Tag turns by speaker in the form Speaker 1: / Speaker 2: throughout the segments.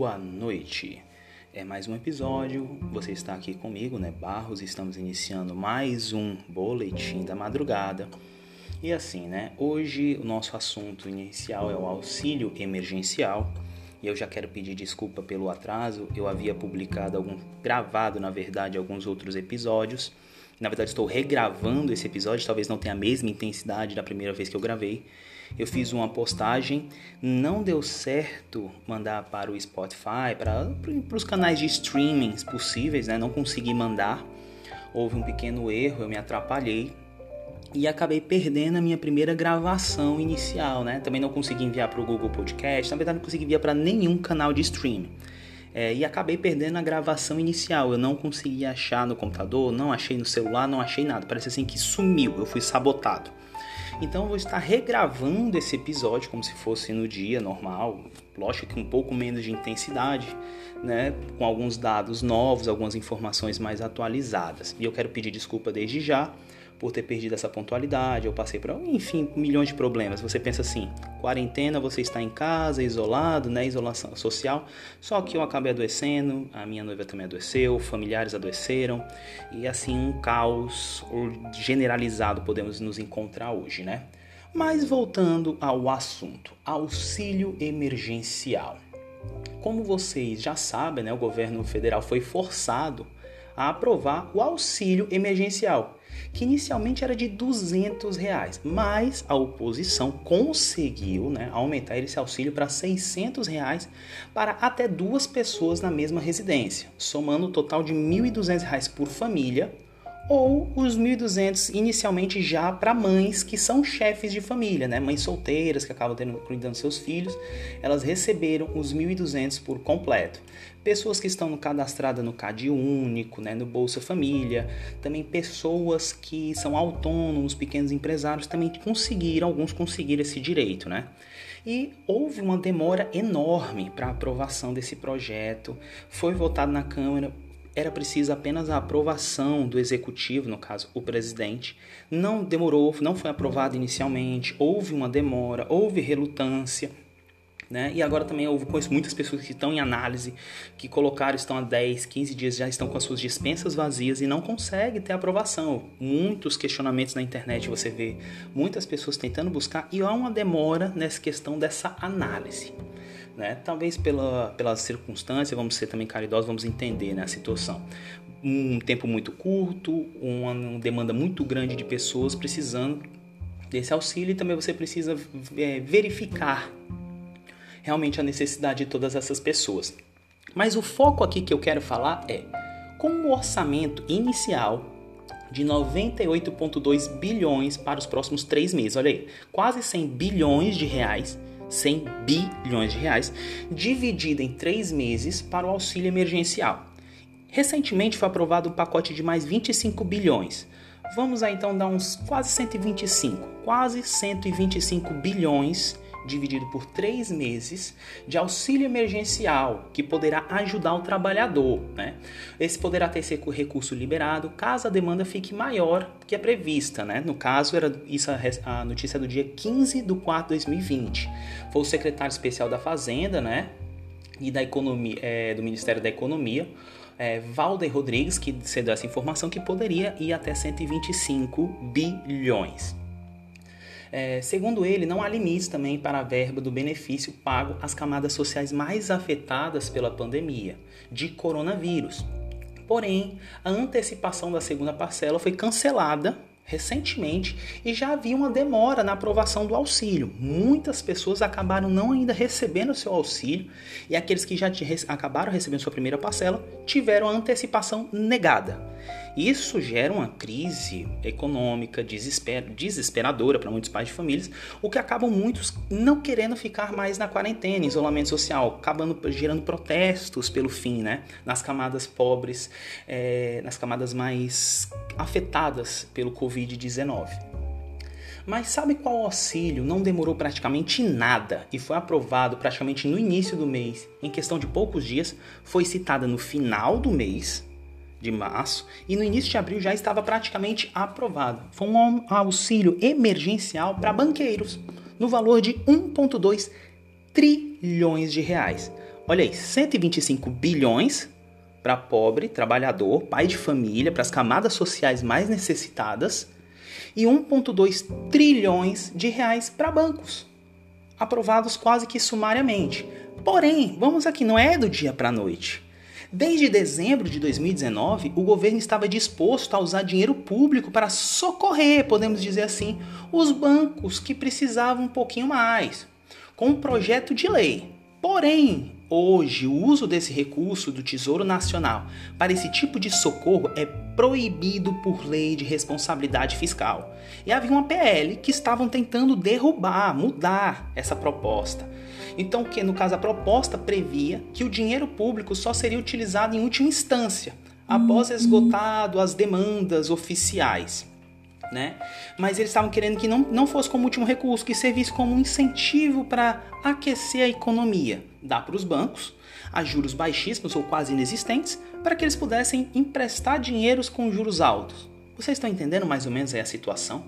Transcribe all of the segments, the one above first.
Speaker 1: boa noite. É mais um episódio. Você está aqui comigo, né, Barros? Estamos iniciando mais um boletim da madrugada. E assim, né? Hoje o nosso assunto inicial é o auxílio emergencial. E eu já quero pedir desculpa pelo atraso. Eu havia publicado algum gravado, na verdade, alguns outros episódios. Na verdade, estou regravando esse episódio, talvez não tenha a mesma intensidade da primeira vez que eu gravei. Eu fiz uma postagem, não deu certo mandar para o Spotify, para, para os canais de streamings possíveis, né? Não consegui mandar. Houve um pequeno erro, eu me atrapalhei e acabei perdendo a minha primeira gravação inicial, né? Também não consegui enviar para o Google Podcast, na verdade não consegui enviar para nenhum canal de streaming. É, e acabei perdendo a gravação inicial. Eu não consegui achar no computador, não achei no celular, não achei nada. Parece assim que sumiu, eu fui sabotado. Então eu vou estar regravando esse episódio como se fosse no dia normal, lógico que um pouco menos de intensidade, né, com alguns dados novos, algumas informações mais atualizadas. E eu quero pedir desculpa desde já por ter perdido essa pontualidade, eu passei por, enfim, milhões de problemas. Você pensa assim, quarentena, você está em casa, isolado, né, isolação social. Só que eu acabei adoecendo, a minha noiva também adoeceu, familiares adoeceram e assim um caos generalizado podemos nos encontrar hoje, né? Mas voltando ao assunto, auxílio emergencial. Como vocês já sabem, né, o governo federal foi forçado a aprovar o auxílio emergencial, que inicialmente era de 200 reais, mas a oposição conseguiu né, aumentar esse auxílio para 600 reais para até duas pessoas na mesma residência, somando o total de 1.200 reais por família ou os 1.200 inicialmente já para mães que são chefes de família, né? Mães solteiras que acabam tendo, cuidando seus filhos, elas receberam os 1.200 por completo. Pessoas que estão cadastradas no CAD único, né, no Bolsa Família, também pessoas que são autônomos, pequenos empresários também conseguiram, alguns conseguiram esse direito, né? E houve uma demora enorme para a aprovação desse projeto. Foi votado na Câmara era preciso apenas a aprovação do executivo, no caso o presidente. Não demorou, não foi aprovado inicialmente, houve uma demora, houve relutância. Né? E agora também eu conheço muitas pessoas que estão em análise, que colocaram, estão há 10, 15 dias, já estão com as suas dispensas vazias e não conseguem ter aprovação. Muitos questionamentos na internet você vê, muitas pessoas tentando buscar e há uma demora nessa questão dessa análise né? Talvez pela, pela circunstância, vamos ser também caridosos, vamos entender né, a situação. Um tempo muito curto, uma, demanda muito grande de pessoas precisando desse auxílio e também você precisa é, verificar realmente a necessidade de todas essas pessoas. Mas o foco aqui que eu quero falar é como o orçamento inicial de 98,2 bilhões para os próximos três meses. Olha aí, quase 100 bilhões de reais 100 bilhões de reais, dividida em três meses para o auxílio emergencial. Recentemente foi aprovado um pacote de mais 25 bilhões. Vamos aí então dar uns quase 125, quase 125 bilhões dividido por três meses de auxílio emergencial que poderá ajudar o trabalhador. Né? Esse poderá ter esse recurso liberado caso a demanda fique maior que a prevista. Né? No caso, era isso a, notícia do dia 15 de 4 de 2020. Foi o secretário especial da Fazenda né? e da Economia, é, do Ministério da Economia. É, Valder Rodrigues, que cedeu essa informação que poderia ir até 125 bilhões. É, segundo ele, não há limites também para a verba do benefício pago às camadas sociais mais afetadas pela pandemia de coronavírus. Porém, a antecipação da segunda parcela foi cancelada recentemente e já havia uma demora na aprovação do auxílio. Muitas pessoas acabaram não ainda recebendo seu auxílio e aqueles que já acabaram recebendo sua primeira parcela tiveram a antecipação negada. Isso gera uma crise econômica desesper desesperadora para muitos pais de famílias, o que acabam muitos não querendo ficar mais na quarentena, isolamento social, acabando gerando protestos pelo fim, né? Nas camadas pobres, é, nas camadas mais afetadas pelo Covid-19. Mas sabe qual auxílio não demorou praticamente nada e foi aprovado praticamente no início do mês, em questão de poucos dias, foi citada no final do mês de março e no início de abril já estava praticamente aprovado. Foi um auxílio emergencial para banqueiros no valor de 1,2 trilhões de reais. Olha aí, 125 bilhões para pobre, trabalhador, pai de família, para as camadas sociais mais necessitadas e 1,2 trilhões de reais para bancos, aprovados quase que sumariamente. Porém, vamos aqui, não é do dia para a noite. Desde dezembro de 2019, o governo estava disposto a usar dinheiro público para socorrer, podemos dizer assim, os bancos que precisavam um pouquinho mais, com um projeto de lei. Porém, Hoje, o uso desse recurso do Tesouro Nacional para esse tipo de socorro é proibido por lei de responsabilidade fiscal. E havia uma PL que estavam tentando derrubar, mudar essa proposta. Então, que no caso a proposta previa que o dinheiro público só seria utilizado em última instância, após esgotado as demandas oficiais né? Mas eles estavam querendo que não, não fosse como último recurso, que servisse como um incentivo para aquecer a economia. Dá para os bancos a juros baixíssimos ou quase inexistentes para que eles pudessem emprestar dinheiros com juros altos. Vocês estão entendendo mais ou menos a situação?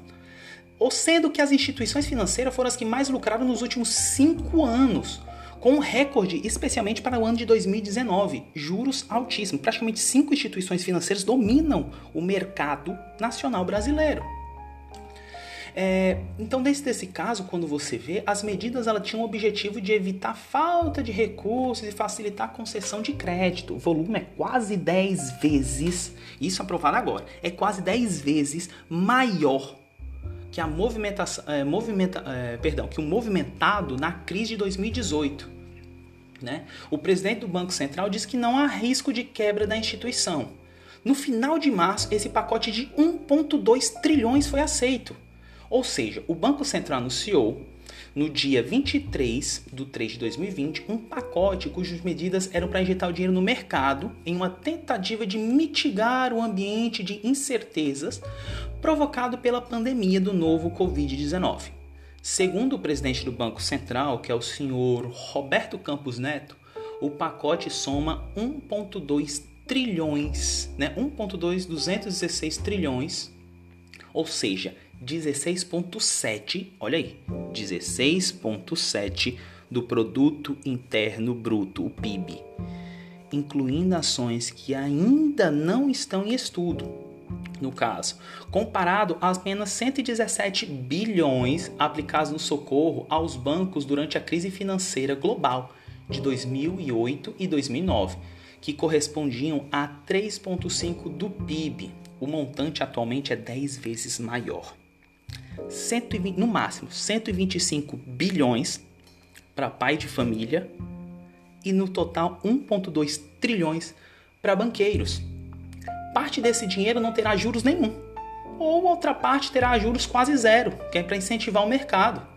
Speaker 1: Ou sendo que as instituições financeiras foram as que mais lucraram nos últimos cinco anos, com um recorde especialmente para o ano de 2019, juros altíssimos. Praticamente cinco instituições financeiras dominam o mercado nacional brasileiro. É, então, desse desse caso, quando você vê, as medidas ela tinham o objetivo de evitar falta de recursos e facilitar a concessão de crédito. O volume é quase 10 vezes, isso aprovado agora, é quase 10 vezes maior que a movimentação, é, movimenta, é, perdão, que o movimentado na crise de 2018. Né? O presidente do Banco Central disse que não há risco de quebra da instituição. No final de março, esse pacote de 1,2 trilhões foi aceito. Ou seja, o Banco Central anunciou no dia 23 de 3 de 2020 um pacote cujas medidas eram para injetar o dinheiro no mercado em uma tentativa de mitigar o ambiente de incertezas provocado pela pandemia do novo Covid-19. Segundo o presidente do Banco Central, que é o senhor Roberto Campos Neto, o pacote soma 1,2 trilhões, né? 1,2 216 trilhões, ou seja, 16,7, olha aí, 16,7 do produto interno bruto, o PIB, incluindo ações que ainda não estão em estudo. No caso, comparado a apenas 117 bilhões aplicados no socorro aos bancos durante a crise financeira global de 2008 e 2009, que correspondiam a 3,5 do PIB. O montante atualmente é 10 vezes maior. 120, no máximo 125 bilhões para pai de família e no total 1,2 trilhões para banqueiros. Parte desse dinheiro não terá juros nenhum, ou outra parte terá juros quase zero, que é para incentivar o mercado.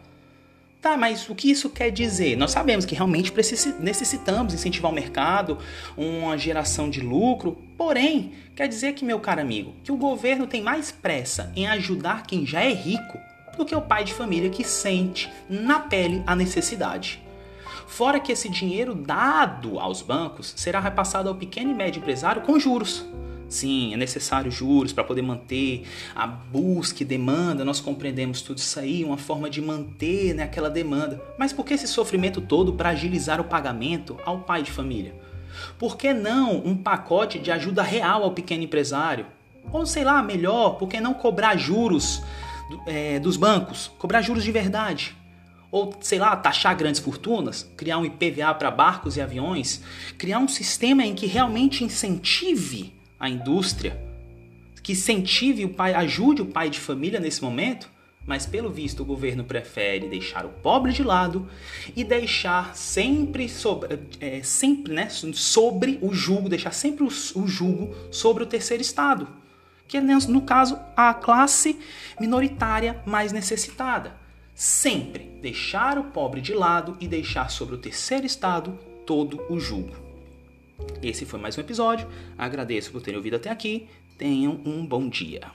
Speaker 1: Tá, mas o que isso quer dizer? Nós sabemos que realmente necessitamos incentivar o mercado, uma geração de lucro, porém, quer dizer que, meu caro amigo, que o governo tem mais pressa em ajudar quem já é rico do que o pai de família que sente na pele a necessidade. Fora que esse dinheiro dado aos bancos será repassado ao pequeno e médio empresário com juros. Sim, é necessário juros para poder manter a busca e demanda, nós compreendemos tudo isso aí, uma forma de manter né, aquela demanda. Mas por que esse sofrimento todo para agilizar o pagamento ao pai de família? Por que não um pacote de ajuda real ao pequeno empresário? Ou sei lá, melhor, por que não cobrar juros é, dos bancos? Cobrar juros de verdade? ou sei lá, taxar grandes fortunas, criar um IPVA para barcos e aviões, criar um sistema em que realmente incentive a indústria, que incentive o pai, ajude o pai de família nesse momento, mas pelo visto o governo prefere deixar o pobre de lado e deixar sempre sobre, é, sempre, né, sobre o jugo, deixar sempre o, o jugo sobre o terceiro estado, que é no caso a classe minoritária mais necessitada. Sempre deixar o pobre de lado e deixar sobre o terceiro estado todo o jugo. Esse foi mais um episódio. Agradeço por terem ouvido até aqui. Tenham um bom dia.